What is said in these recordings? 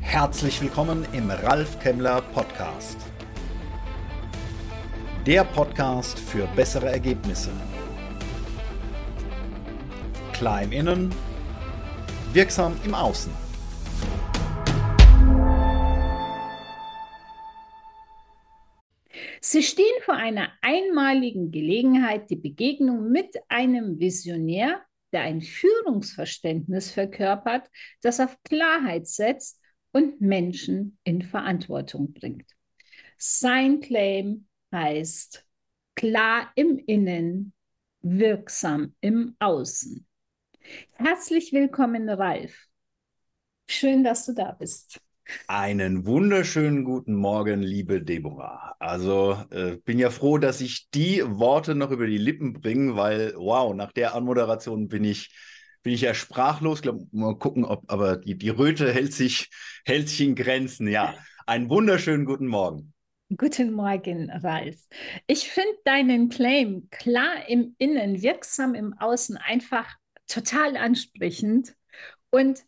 Herzlich willkommen im Ralf Kemmler Podcast. Der Podcast für bessere Ergebnisse. Klar im Innen, wirksam im Außen. Sie stehen vor einer einmaligen Gelegenheit, die Begegnung mit einem Visionär, der ein Führungsverständnis verkörpert, das auf Klarheit setzt und Menschen in Verantwortung bringt. Sein Claim heißt klar im Innen, wirksam im Außen. Herzlich willkommen, Ralf. Schön, dass du da bist. Einen wunderschönen guten Morgen, liebe Deborah. Also äh, bin ja froh, dass ich die Worte noch über die Lippen bringe, weil wow, nach der Anmoderation bin ich bin ich ja sprachlos. Ich glaube, mal gucken, ob aber die, die Röte hält sich hält sich in Grenzen. Ja, einen wunderschönen guten Morgen. Guten Morgen, Ralf. Ich finde deinen Claim klar im Innen, wirksam im Außen einfach total ansprechend und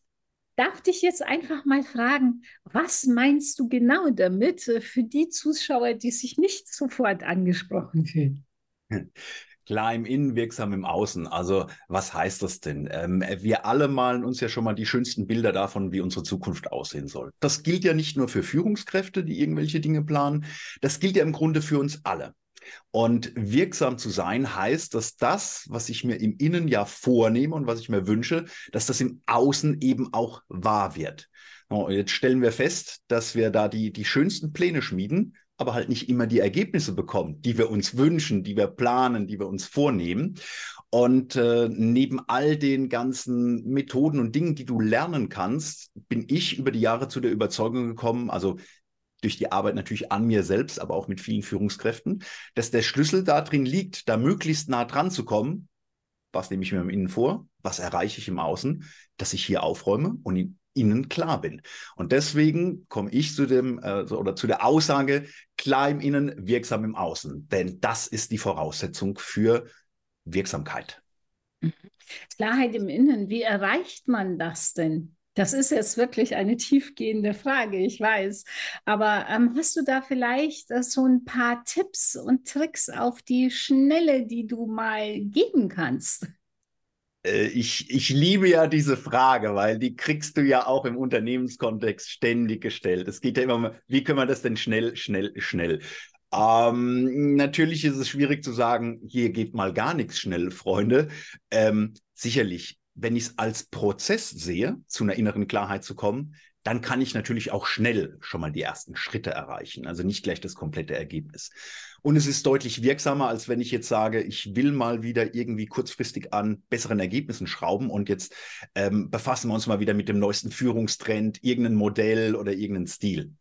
darf dich jetzt einfach mal fragen, was meinst du genau damit äh, für die Zuschauer, die sich nicht sofort angesprochen fühlen? Klar im Innen, wirksam im Außen. Also was heißt das denn? Ähm, wir alle malen uns ja schon mal die schönsten Bilder davon, wie unsere Zukunft aussehen soll. Das gilt ja nicht nur für Führungskräfte, die irgendwelche Dinge planen. Das gilt ja im Grunde für uns alle. Und wirksam zu sein heißt, dass das, was ich mir im Innen ja vornehme und was ich mir wünsche, dass das im Außen eben auch wahr wird. Und jetzt stellen wir fest, dass wir da die, die schönsten Pläne schmieden, aber halt nicht immer die Ergebnisse bekommen, die wir uns wünschen, die wir planen, die wir uns vornehmen. Und äh, neben all den ganzen Methoden und Dingen, die du lernen kannst, bin ich über die Jahre zu der Überzeugung gekommen, also durch die Arbeit natürlich an mir selbst, aber auch mit vielen Führungskräften, dass der Schlüssel darin liegt, da möglichst nah dran zu kommen. Was nehme ich mir im Innen vor? Was erreiche ich im Außen? Dass ich hier aufräume und in innen klar bin. Und deswegen komme ich zu dem äh, oder zu der Aussage klar im Innen, wirksam im Außen. Denn das ist die Voraussetzung für Wirksamkeit. Mhm. Klarheit im Innen, wie erreicht man das denn? Das ist jetzt wirklich eine tiefgehende Frage, ich weiß. Aber ähm, hast du da vielleicht äh, so ein paar Tipps und Tricks auf die Schnelle, die du mal geben kannst? Äh, ich, ich liebe ja diese Frage, weil die kriegst du ja auch im Unternehmenskontext ständig gestellt. Es geht ja immer um, wie können wir das denn schnell, schnell, schnell? Ähm, natürlich ist es schwierig zu sagen, hier geht mal gar nichts schnell, Freunde. Ähm, sicherlich wenn ich es als Prozess sehe, zu einer inneren Klarheit zu kommen, dann kann ich natürlich auch schnell schon mal die ersten Schritte erreichen. Also nicht gleich das komplette Ergebnis. Und es ist deutlich wirksamer, als wenn ich jetzt sage, ich will mal wieder irgendwie kurzfristig an besseren Ergebnissen schrauben und jetzt ähm, befassen wir uns mal wieder mit dem neuesten Führungstrend, irgendein Modell oder irgendeinen Stil.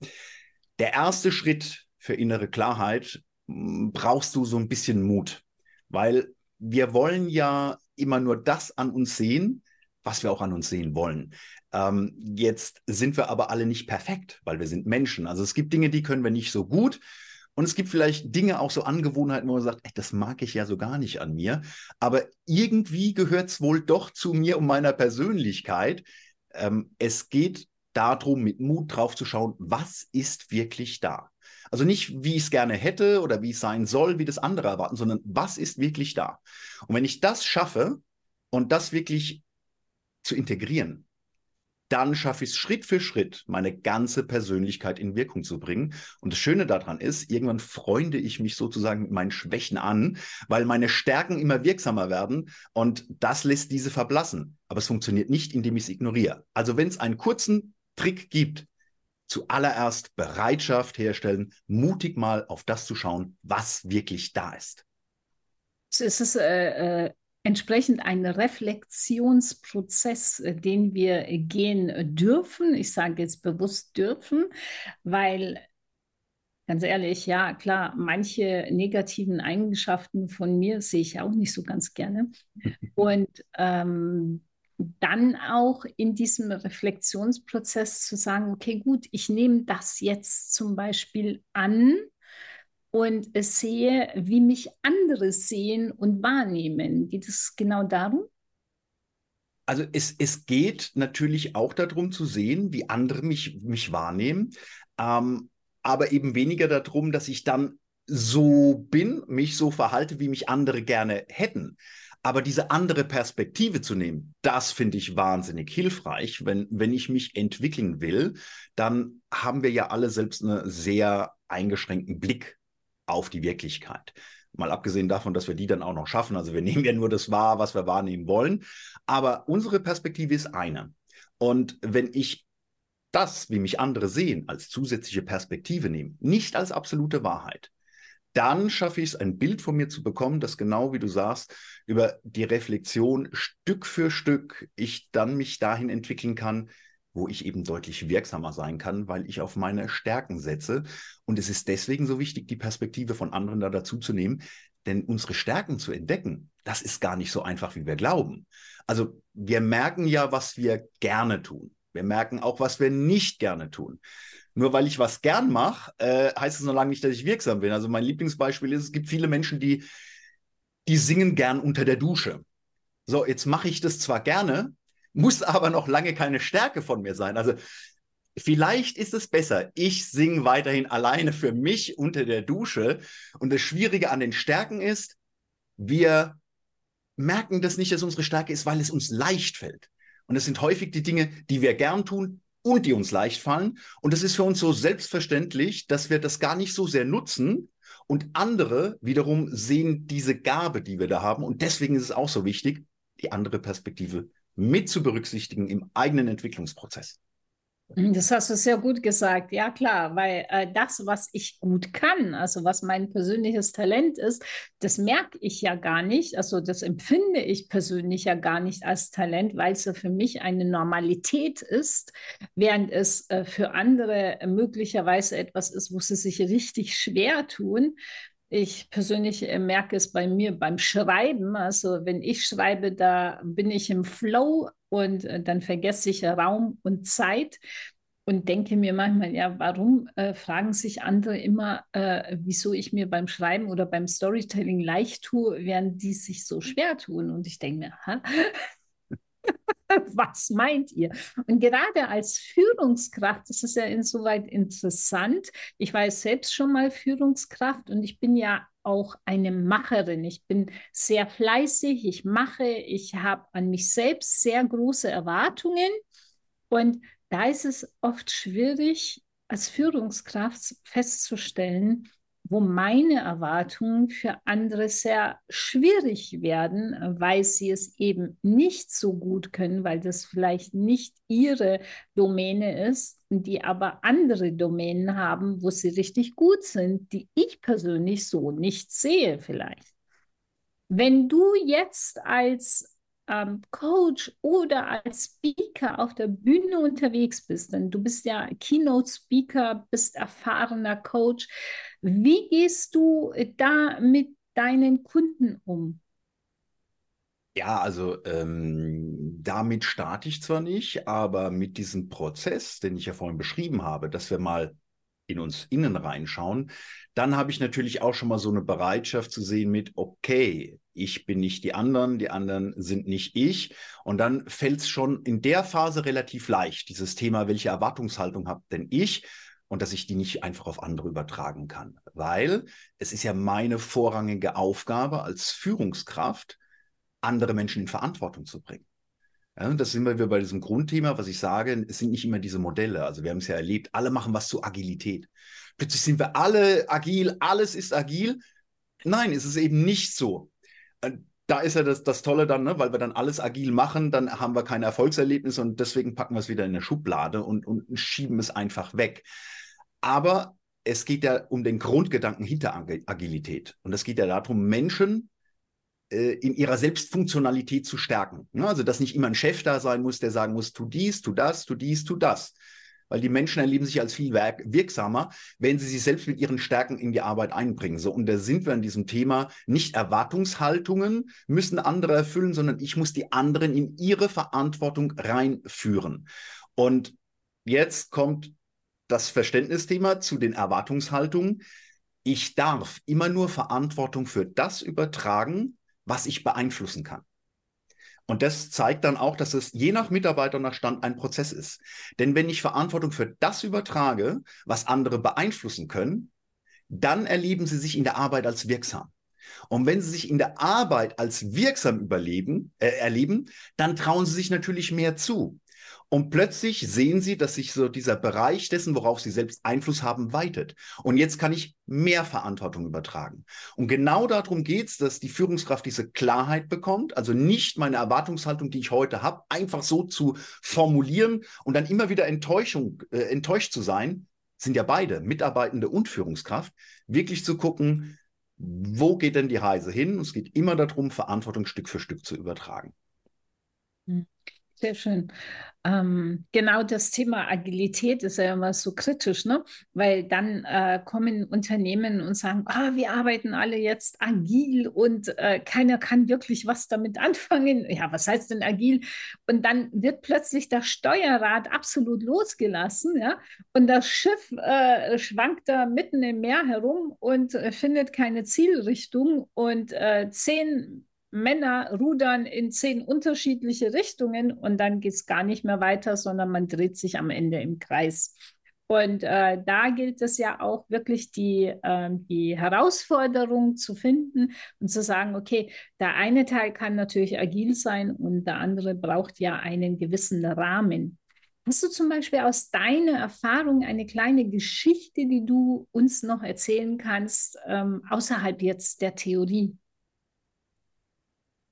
Der erste Schritt für innere Klarheit brauchst du so ein bisschen Mut, weil wir wollen ja immer nur das an uns sehen, was wir auch an uns sehen wollen. Ähm, jetzt sind wir aber alle nicht perfekt, weil wir sind Menschen. Also es gibt Dinge, die können wir nicht so gut. Und es gibt vielleicht Dinge, auch so Angewohnheiten, wo man sagt, ey, das mag ich ja so gar nicht an mir. Aber irgendwie gehört es wohl doch zu mir und meiner Persönlichkeit. Ähm, es geht darum, mit Mut drauf zu schauen, was ist wirklich da. Also nicht, wie ich es gerne hätte oder wie es sein soll, wie das andere erwarten, sondern was ist wirklich da. Und wenn ich das schaffe und das wirklich zu integrieren, dann schaffe ich es Schritt für Schritt, meine ganze Persönlichkeit in Wirkung zu bringen. Und das Schöne daran ist, irgendwann freunde ich mich sozusagen mit meinen Schwächen an, weil meine Stärken immer wirksamer werden und das lässt diese verblassen. Aber es funktioniert nicht, indem ich es ignoriere. Also wenn es einen kurzen Trick gibt, zuallererst Bereitschaft herstellen, mutig mal auf das zu schauen, was wirklich da ist. So ist es äh, äh, entsprechend ein Reflexionsprozess, äh, den wir gehen dürfen. Ich sage jetzt bewusst dürfen, weil ganz ehrlich, ja, klar, manche negativen Eigenschaften von mir sehe ich auch nicht so ganz gerne. Und ähm, dann auch in diesem Reflexionsprozess zu sagen, okay, gut, ich nehme das jetzt zum Beispiel an und sehe, wie mich andere sehen und wahrnehmen. Geht es genau darum? Also es, es geht natürlich auch darum zu sehen, wie andere mich, mich wahrnehmen, ähm, aber eben weniger darum, dass ich dann so bin, mich so verhalte, wie mich andere gerne hätten. Aber diese andere Perspektive zu nehmen, das finde ich wahnsinnig hilfreich. Wenn, wenn ich mich entwickeln will, dann haben wir ja alle selbst einen sehr eingeschränkten Blick auf die Wirklichkeit. Mal abgesehen davon, dass wir die dann auch noch schaffen. Also wir nehmen ja nur das wahr, was wir wahrnehmen wollen. Aber unsere Perspektive ist eine. Und wenn ich das, wie mich andere sehen, als zusätzliche Perspektive nehme, nicht als absolute Wahrheit, dann schaffe ich es, ein Bild von mir zu bekommen, das genau wie du sagst, über die Reflexion Stück für Stück ich dann mich dahin entwickeln kann, wo ich eben deutlich wirksamer sein kann, weil ich auf meine Stärken setze. Und es ist deswegen so wichtig, die Perspektive von anderen da dazu zu nehmen, denn unsere Stärken zu entdecken, das ist gar nicht so einfach, wie wir glauben. Also wir merken ja, was wir gerne tun. Wir merken auch, was wir nicht gerne tun. Nur weil ich was gern mache, äh, heißt es noch lange nicht, dass ich wirksam bin. Also mein Lieblingsbeispiel ist, es gibt viele Menschen, die, die singen gern unter der Dusche. So, jetzt mache ich das zwar gerne, muss aber noch lange keine Stärke von mir sein. Also vielleicht ist es besser, ich singe weiterhin alleine für mich unter der Dusche. Und das Schwierige an den Stärken ist, wir merken das nicht, dass unsere Stärke ist, weil es uns leicht fällt. Und es sind häufig die Dinge, die wir gern tun, und die uns leicht fallen. Und es ist für uns so selbstverständlich, dass wir das gar nicht so sehr nutzen. Und andere wiederum sehen diese Gabe, die wir da haben. Und deswegen ist es auch so wichtig, die andere Perspektive mit zu berücksichtigen im eigenen Entwicklungsprozess. Mhm, das hast du sehr gut gesagt. Ja, klar, weil äh, das, was ich gut kann, also was mein persönliches Talent ist, das merke ich ja gar nicht. Also das empfinde ich persönlich ja gar nicht als Talent, weil es ja für mich eine Normalität ist, während es äh, für andere möglicherweise etwas ist, wo sie sich richtig schwer tun. Ich persönlich äh, merke es bei mir beim Schreiben. Also wenn ich schreibe, da bin ich im Flow und äh, dann vergesse ich Raum und Zeit und denke mir manchmal, ja, warum äh, fragen sich andere immer, äh, wieso ich mir beim Schreiben oder beim Storytelling leicht tue, während die sich so schwer tun. Und ich denke mir, ha? Was meint ihr? Und gerade als Führungskraft ist es ja insoweit interessant. Ich war selbst schon mal Führungskraft und ich bin ja auch eine Macherin. Ich bin sehr fleißig, ich mache, ich habe an mich selbst sehr große Erwartungen. Und da ist es oft schwierig, als Führungskraft festzustellen, wo meine Erwartungen für andere sehr schwierig werden, weil sie es eben nicht so gut können, weil das vielleicht nicht ihre Domäne ist, die aber andere Domänen haben, wo sie richtig gut sind, die ich persönlich so nicht sehe vielleicht. Wenn du jetzt als ähm, Coach oder als Speaker auf der Bühne unterwegs bist, denn du bist ja Keynote-Speaker, bist erfahrener Coach, wie gehst du da mit deinen Kunden um? Ja, also ähm, damit starte ich zwar nicht, aber mit diesem Prozess, den ich ja vorhin beschrieben habe, dass wir mal in uns innen reinschauen, dann habe ich natürlich auch schon mal so eine Bereitschaft zu sehen mit, okay, ich bin nicht die anderen, die anderen sind nicht ich. Und dann fällt es schon in der Phase relativ leicht, dieses Thema, welche Erwartungshaltung habe denn ich? Und dass ich die nicht einfach auf andere übertragen kann. Weil es ist ja meine vorrangige Aufgabe als Führungskraft, andere Menschen in Verantwortung zu bringen. Ja, das sind wir bei diesem Grundthema, was ich sage, es sind nicht immer diese Modelle. Also wir haben es ja erlebt, alle machen was zu Agilität. Plötzlich sind wir alle agil, alles ist agil. Nein, es ist eben nicht so. Äh, da ist ja das, das Tolle dann, ne? weil wir dann alles agil machen, dann haben wir kein Erfolgserlebnis und deswegen packen wir es wieder in eine Schublade und, und schieben es einfach weg. Aber es geht ja um den Grundgedanken hinter Agilität. Und es geht ja darum, Menschen äh, in ihrer Selbstfunktionalität zu stärken. Ne? Also, dass nicht immer ein Chef da sein muss, der sagen muss, tu dies, tu das, tu dies, tu das weil die Menschen erleben sich als viel wirksamer, wenn sie sich selbst mit ihren Stärken in die Arbeit einbringen. So, und da sind wir an diesem Thema, nicht Erwartungshaltungen müssen andere erfüllen, sondern ich muss die anderen in ihre Verantwortung reinführen. Und jetzt kommt das Verständnisthema zu den Erwartungshaltungen. Ich darf immer nur Verantwortung für das übertragen, was ich beeinflussen kann. Und das zeigt dann auch, dass es je nach Mitarbeiter nach Stand ein Prozess ist. Denn wenn ich Verantwortung für das übertrage, was andere beeinflussen können, dann erleben sie sich in der Arbeit als wirksam. Und wenn sie sich in der Arbeit als wirksam überleben, äh, erleben, dann trauen sie sich natürlich mehr zu. Und plötzlich sehen sie, dass sich so dieser Bereich dessen, worauf sie selbst Einfluss haben, weitet. Und jetzt kann ich mehr Verantwortung übertragen. Und genau darum geht es, dass die Führungskraft diese Klarheit bekommt, also nicht meine Erwartungshaltung, die ich heute habe, einfach so zu formulieren und dann immer wieder Enttäuschung, äh, enttäuscht zu sein, sind ja beide, Mitarbeitende und Führungskraft, wirklich zu gucken, wo geht denn die Reise hin? Und es geht immer darum, Verantwortung Stück für Stück zu übertragen. Sehr schön. Ähm, genau das Thema Agilität ist ja immer so kritisch, ne? weil dann äh, kommen Unternehmen und sagen, ah, wir arbeiten alle jetzt agil und äh, keiner kann wirklich was damit anfangen. Ja, was heißt denn agil? Und dann wird plötzlich das Steuerrad absolut losgelassen ja? und das Schiff äh, schwankt da mitten im Meer herum und äh, findet keine Zielrichtung und äh, zehn Männer rudern in zehn unterschiedliche Richtungen und dann geht es gar nicht mehr weiter, sondern man dreht sich am Ende im Kreis. Und äh, da gilt es ja auch wirklich die, äh, die Herausforderung zu finden und zu sagen, okay, der eine Teil kann natürlich agil sein und der andere braucht ja einen gewissen Rahmen. Hast du zum Beispiel aus deiner Erfahrung eine kleine Geschichte, die du uns noch erzählen kannst, ähm, außerhalb jetzt der Theorie?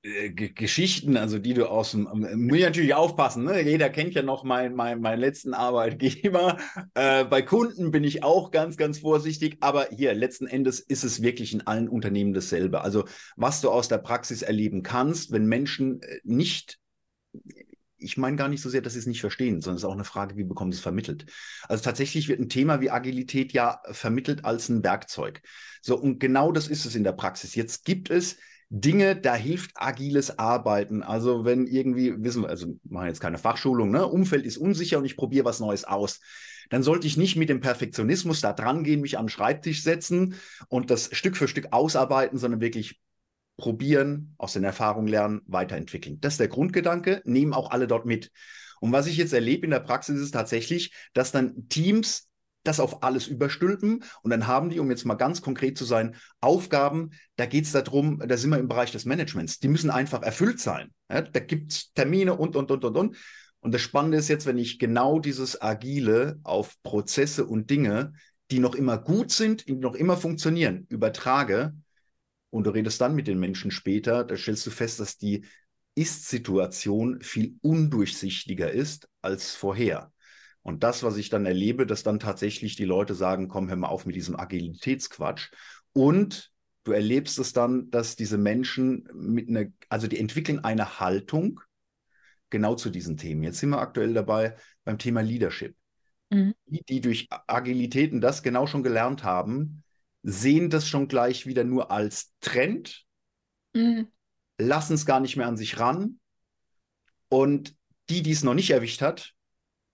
Äh, Geschichten, also die du aus dem, ähm, muss ich natürlich aufpassen, ne? jeder kennt ja noch meinen mein, mein letzten Arbeitgeber. Äh, bei Kunden bin ich auch ganz, ganz vorsichtig, aber hier letzten Endes ist es wirklich in allen Unternehmen dasselbe. Also was du aus der Praxis erleben kannst, wenn Menschen äh, nicht ich meine gar nicht so sehr, dass sie es nicht verstehen, sondern es ist auch eine Frage, wie bekommen sie es vermittelt. Also tatsächlich wird ein Thema wie Agilität ja vermittelt als ein Werkzeug. So, und genau das ist es in der Praxis. Jetzt gibt es Dinge, da hilft agiles Arbeiten. Also wenn irgendwie, wissen wir, also machen jetzt keine Fachschulung, ne? Umfeld ist unsicher und ich probiere was Neues aus. Dann sollte ich nicht mit dem Perfektionismus da dran gehen, mich an den Schreibtisch setzen und das Stück für Stück ausarbeiten, sondern wirklich probieren, aus den Erfahrungen lernen, weiterentwickeln. Das ist der Grundgedanke, nehmen auch alle dort mit. Und was ich jetzt erlebe in der Praxis ist tatsächlich, dass dann Teams das auf alles überstülpen und dann haben die, um jetzt mal ganz konkret zu sein, Aufgaben, da geht es darum, da sind wir im Bereich des Managements, die müssen einfach erfüllt sein. Ja, da gibt es Termine und, und, und, und, und. Und das Spannende ist jetzt, wenn ich genau dieses Agile auf Prozesse und Dinge, die noch immer gut sind, die noch immer funktionieren, übertrage und du redest dann mit den Menschen später, da stellst du fest, dass die Ist-Situation viel undurchsichtiger ist als vorher. Und das, was ich dann erlebe, dass dann tatsächlich die Leute sagen, komm, hör mal auf mit diesem Agilitätsquatsch. Und du erlebst es dann, dass diese Menschen mit einer, also die entwickeln eine Haltung genau zu diesen Themen. Jetzt sind wir aktuell dabei beim Thema Leadership. Mhm. Die, die durch Agilitäten das genau schon gelernt haben, sehen das schon gleich wieder nur als Trend, mhm. lassen es gar nicht mehr an sich ran. Und die, die es noch nicht erwischt hat,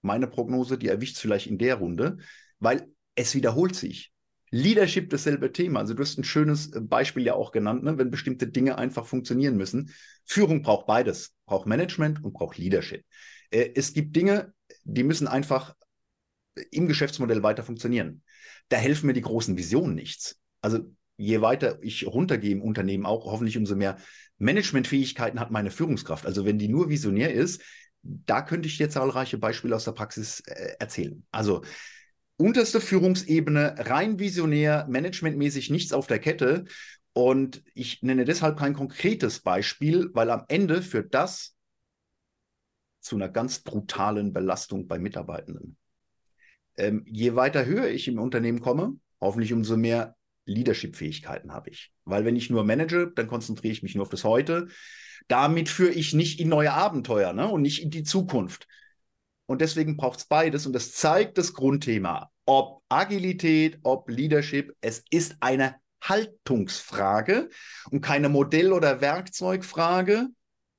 meine Prognose, die erwischt es vielleicht in der Runde, weil es wiederholt sich. Leadership dasselbe Thema. Also du hast ein schönes äh, Beispiel ja auch genannt, ne? wenn bestimmte Dinge einfach funktionieren müssen. Führung braucht beides, braucht Management und braucht Leadership. Äh, es gibt Dinge, die müssen einfach im Geschäftsmodell weiter funktionieren. Da helfen mir die großen Visionen nichts. Also je weiter ich runtergehe im Unternehmen auch, hoffentlich umso mehr Managementfähigkeiten hat meine Führungskraft. Also wenn die nur visionär ist, da könnte ich dir zahlreiche Beispiele aus der Praxis äh, erzählen. Also unterste Führungsebene, rein visionär, managementmäßig nichts auf der Kette. Und ich nenne deshalb kein konkretes Beispiel, weil am Ende führt das zu einer ganz brutalen Belastung bei Mitarbeitenden. Ähm, je weiter höher ich im Unternehmen komme, hoffentlich umso mehr Leadership-Fähigkeiten habe ich. Weil wenn ich nur manage, dann konzentriere ich mich nur auf das Heute. Damit führe ich nicht in neue Abenteuer ne? und nicht in die Zukunft. Und deswegen braucht es beides. Und das zeigt das Grundthema. Ob Agilität, ob Leadership, es ist eine Haltungsfrage und keine Modell- oder Werkzeugfrage.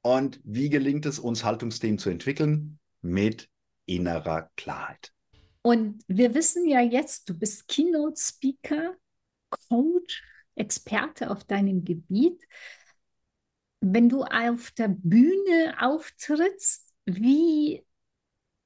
Und wie gelingt es uns, Haltungsthemen zu entwickeln? Mit innerer Klarheit. Und wir wissen ja jetzt, du bist Keynote-Speaker, Coach, Experte auf deinem Gebiet. wenn du auf der Bühne auftrittst, wie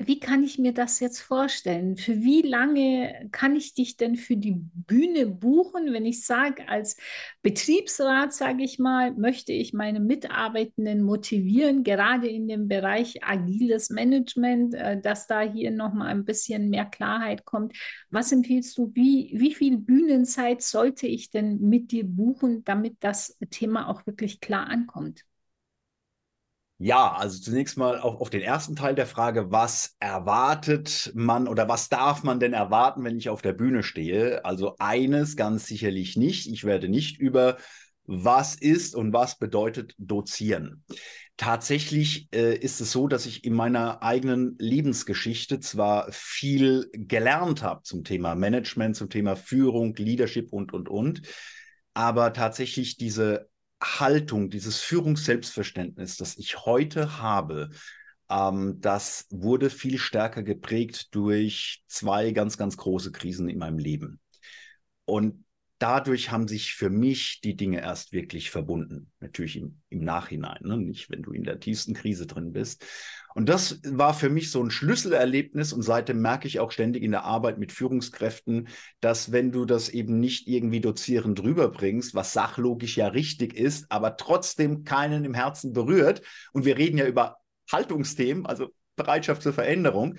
wie kann ich mir das jetzt vorstellen? Für wie lange kann ich dich denn für die Bühne buchen, wenn ich sage, als Betriebsrat, sage ich mal, möchte ich meine Mitarbeitenden motivieren, gerade in dem Bereich agiles Management, äh, dass da hier nochmal ein bisschen mehr Klarheit kommt. Was empfiehlst du, wie, wie viel Bühnenzeit sollte ich denn mit dir buchen, damit das Thema auch wirklich klar ankommt? Ja, also zunächst mal auf, auf den ersten Teil der Frage, was erwartet man oder was darf man denn erwarten, wenn ich auf der Bühne stehe? Also eines ganz sicherlich nicht. Ich werde nicht über was ist und was bedeutet dozieren. Tatsächlich äh, ist es so, dass ich in meiner eigenen Lebensgeschichte zwar viel gelernt habe zum Thema Management, zum Thema Führung, Leadership und, und, und, aber tatsächlich diese Haltung, dieses Führungsselbstverständnis, das ich heute habe, ähm, das wurde viel stärker geprägt durch zwei ganz, ganz große Krisen in meinem Leben. Und dadurch haben sich für mich die Dinge erst wirklich verbunden. Natürlich im, im Nachhinein, ne? nicht wenn du in der tiefsten Krise drin bist. Und das war für mich so ein Schlüsselerlebnis und seitdem merke ich auch ständig in der Arbeit mit Führungskräften, dass wenn du das eben nicht irgendwie dozierend rüberbringst, was sachlogisch ja richtig ist, aber trotzdem keinen im Herzen berührt, und wir reden ja über Haltungsthemen, also Bereitschaft zur Veränderung,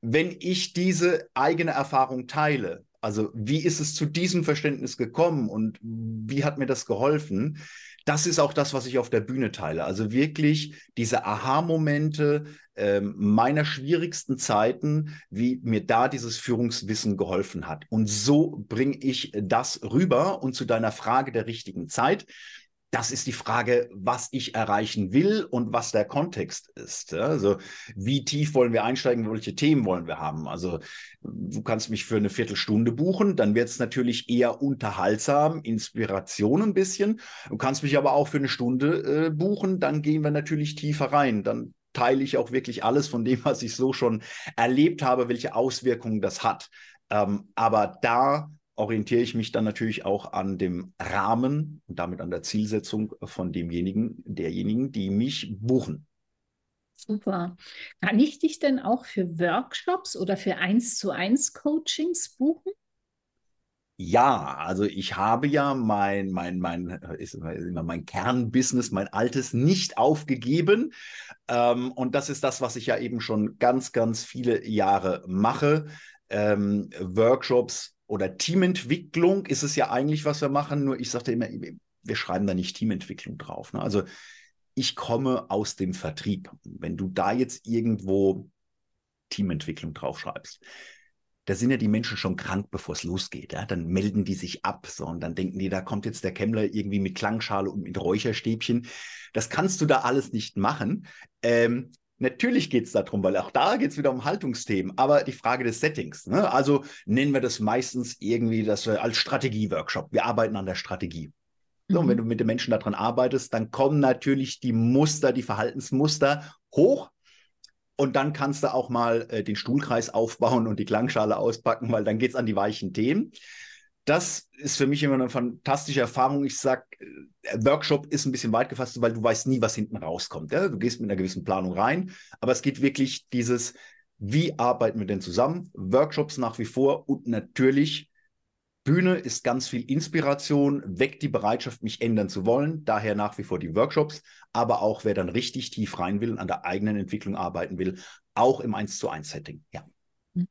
wenn ich diese eigene Erfahrung teile, also wie ist es zu diesem Verständnis gekommen und wie hat mir das geholfen, das ist auch das, was ich auf der Bühne teile. Also wirklich diese Aha-Momente äh, meiner schwierigsten Zeiten, wie mir da dieses Führungswissen geholfen hat. Und so bringe ich das rüber. Und zu deiner Frage der richtigen Zeit das ist die Frage, was ich erreichen will und was der Kontext ist. Also wie tief wollen wir einsteigen, welche Themen wollen wir haben. Also du kannst mich für eine Viertelstunde buchen, dann wird es natürlich eher unterhaltsam, Inspiration ein bisschen. Du kannst mich aber auch für eine Stunde äh, buchen, dann gehen wir natürlich tiefer rein. Dann teile ich auch wirklich alles von dem, was ich so schon erlebt habe, welche Auswirkungen das hat. Ähm, aber da orientiere ich mich dann natürlich auch an dem Rahmen und damit an der Zielsetzung von demjenigen, derjenigen, die mich buchen. Super. Kann ich dich denn auch für Workshops oder für eins zu eins Coachings buchen? Ja, also ich habe ja mein, mein, mein, ist immer mein Kernbusiness, mein altes nicht aufgegeben. Ähm, und das ist das, was ich ja eben schon ganz, ganz viele Jahre mache. Ähm, Workshops oder Teamentwicklung ist es ja eigentlich, was wir machen. Nur ich sagte immer, wir schreiben da nicht Teamentwicklung drauf. Ne? Also ich komme aus dem Vertrieb. Wenn du da jetzt irgendwo Teamentwicklung draufschreibst, da sind ja die Menschen schon krank, bevor es losgeht. Ja? Dann melden die sich ab so, und dann denken die, da kommt jetzt der Kemmler irgendwie mit Klangschale und mit Räucherstäbchen. Das kannst du da alles nicht machen. Ähm, Natürlich geht es darum, weil auch da geht es wieder um Haltungsthemen, aber die Frage des Settings. Ne? Also nennen wir das meistens irgendwie das als Strategie-Workshop. Wir arbeiten an der Strategie. So, mhm. und wenn mhm. du mit den Menschen daran arbeitest, dann kommen natürlich die Muster, die Verhaltensmuster hoch. Und dann kannst du auch mal äh, den Stuhlkreis aufbauen und die Klangschale auspacken, weil dann geht es an die weichen Themen das ist für mich immer eine fantastische Erfahrung. Ich sage, äh, Workshop ist ein bisschen weit gefasst, weil du weißt nie, was hinten rauskommt. Ja? Du gehst mit einer gewissen Planung rein, aber es geht wirklich dieses, wie arbeiten wir denn zusammen? Workshops nach wie vor und natürlich Bühne ist ganz viel Inspiration, weckt die Bereitschaft, mich ändern zu wollen. Daher nach wie vor die Workshops, aber auch wer dann richtig tief rein will und an der eigenen Entwicklung arbeiten will, auch im 1 zu 1 Setting. Ja.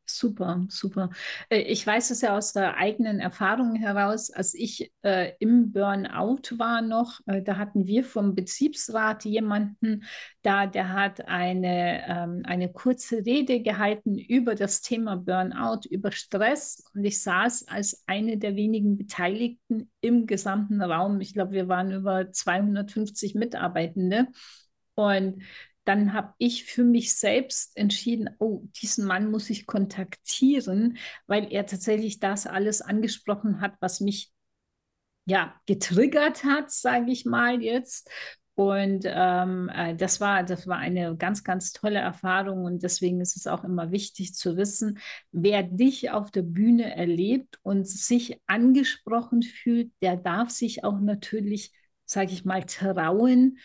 Super, super. Äh, ich weiß es ja aus der eigenen Erfahrung heraus, als ich äh, im Burnout war noch, äh, da hatten wir vom Betriebsrat jemanden da, der hat eine, ähm, eine kurze Rede gehalten über das Thema Burnout, über Stress. Und ich saß als eine der wenigen Beteiligten im gesamten Raum. Ich glaube, wir waren über 250 Mitarbeitende. Und dann habe ich für mich selbst entschieden, oh, diesen Mann muss ich kontaktieren, weil er tatsächlich das alles angesprochen hat, was mich ja getriggert hat, sage ich mal jetzt. Und ähm, äh, das war, das war eine ganz, ganz tolle Erfahrung und deswegen ist es auch immer wichtig zu wissen, wer dich auf der Bühne erlebt und sich angesprochen fühlt, der darf sich auch natürlich sage ich mal, trauen,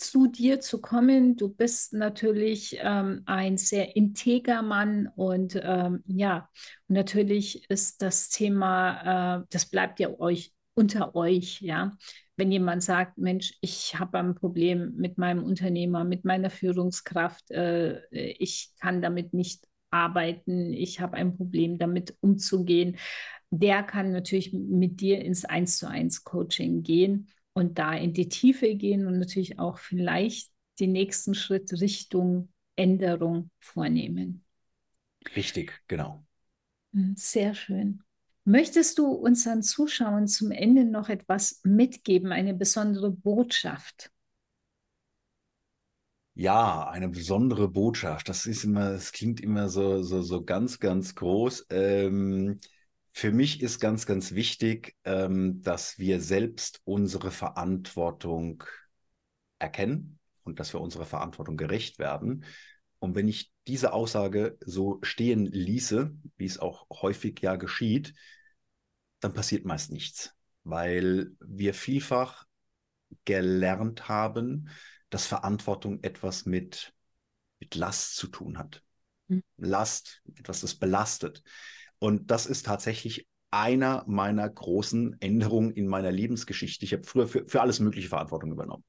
zu dir zu kommen. Du bist natürlich ähm, ein sehr integer Mann und ähm, ja, natürlich ist das Thema, äh, das bleibt ja euch unter euch, ja. Wenn jemand sagt, Mensch, ich habe ein Problem mit meinem Unternehmer, mit meiner Führungskraft, äh, ich kann damit nicht arbeiten, ich habe ein Problem damit umzugehen, der kann natürlich mit dir ins Eins zu eins Coaching gehen und da in die Tiefe gehen und natürlich auch vielleicht den nächsten Schritt Richtung Änderung vornehmen. Richtig, genau. Hm, sehr schön. Möchtest du unseren Zuschauern zum Ende noch etwas mitgeben, eine besondere Botschaft? Ja, eine besondere Botschaft. Das ist immer, das klingt immer so, so, so ganz, ganz groß. Ähm, für mich ist ganz, ganz wichtig, ähm, dass wir selbst unsere Verantwortung erkennen und dass wir unserer Verantwortung gerecht werden. Und wenn ich diese Aussage so stehen ließe, wie es auch häufig ja geschieht, dann passiert meist nichts, weil wir vielfach gelernt haben, dass Verantwortung etwas mit, mit Last zu tun hat. Mhm. Last, etwas, das belastet. Und das ist tatsächlich einer meiner großen Änderungen in meiner Lebensgeschichte. Ich habe früher für, für alles mögliche Verantwortung übernommen.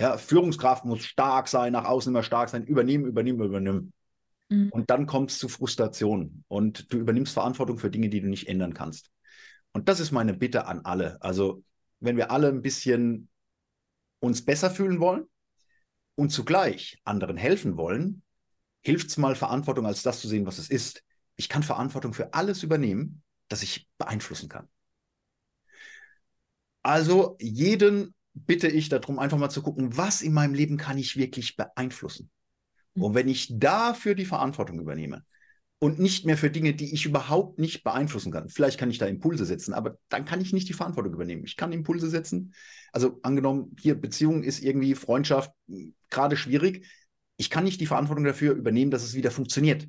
Ja, Führungskraft muss stark sein, nach außen immer stark sein, übernehmen, übernehmen, übernehmen. Mhm. Und dann kommt es zu Frustration und du übernimmst Verantwortung für Dinge, die du nicht ändern kannst. Und das ist meine Bitte an alle. Also, wenn wir alle ein bisschen uns besser fühlen wollen und zugleich anderen helfen wollen, hilft es mal, Verantwortung als das zu sehen, was es ist ich kann Verantwortung für alles übernehmen, das ich beeinflussen kann. Also jeden bitte ich darum, einfach mal zu gucken, was in meinem Leben kann ich wirklich beeinflussen. Mhm. Und wenn ich dafür die Verantwortung übernehme und nicht mehr für Dinge, die ich überhaupt nicht beeinflussen kann, vielleicht kann ich da Impulse setzen, aber dann kann ich nicht die Verantwortung übernehmen. Ich kann Impulse setzen. Also angenommen, hier Beziehung ist irgendwie Freundschaft hm, gerade schwierig. Ich kann nicht die Verantwortung dafür übernehmen, dass es wieder funktioniert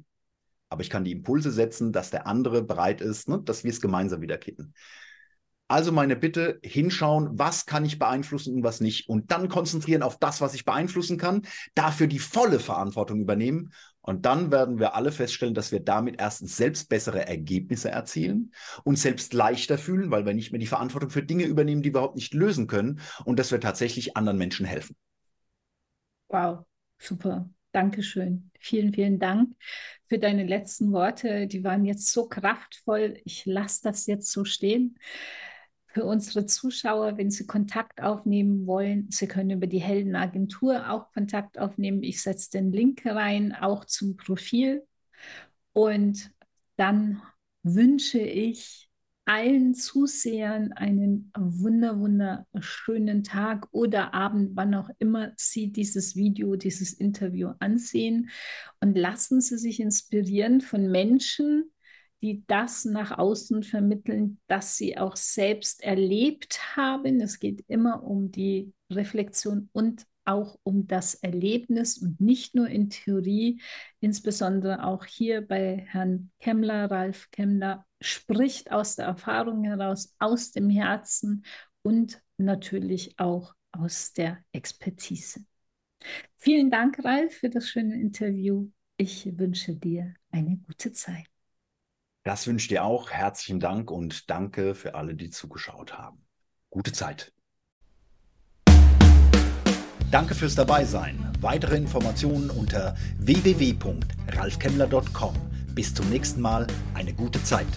aber ich kann die Impulse setzen, dass der andere bereit ist, ne, dass wir es gemeinsam wieder kitten. Also meine Bitte, hinschauen, was kann ich beeinflussen und was nicht. Und dann konzentrieren auf das, was ich beeinflussen kann, dafür die volle Verantwortung übernehmen. Und dann werden wir alle feststellen, dass wir damit erstens selbst bessere Ergebnisse erzielen und selbst leichter fühlen, weil wir nicht mehr die Verantwortung für Dinge übernehmen, die wir überhaupt nicht lösen können und dass wir tatsächlich anderen Menschen helfen. Wow, super. Dankeschön. Vielen, vielen Dank für deine letzten Worte. Die waren jetzt so kraftvoll. Ich lasse das jetzt so stehen. Für unsere Zuschauer, wenn sie Kontakt aufnehmen wollen, sie können über die Heldenagentur auch Kontakt aufnehmen. Ich setze den Link rein, auch zum Profil. Und dann wünsche ich allen Zusehern einen wunder, wunderschönen Tag oder Abend, wann auch immer Sie dieses Video, dieses Interview ansehen und lassen Sie sich inspirieren von Menschen, die das nach außen vermitteln, dass sie auch selbst erlebt haben. Es geht immer um die Reflexion und auch um das Erlebnis und nicht nur in Theorie, insbesondere auch hier bei Herrn Kemmler, Ralf Kemmler, spricht aus der Erfahrung heraus, aus dem Herzen und natürlich auch aus der Expertise. Vielen Dank, Ralf, für das schöne Interview. Ich wünsche dir eine gute Zeit. Das wünsche ich dir auch. Herzlichen Dank und danke für alle, die zugeschaut haben. Gute Zeit. Danke fürs Dabeisein. Weitere Informationen unter www.ralfkemmler.com. Bis zum nächsten Mal. Eine gute Zeit.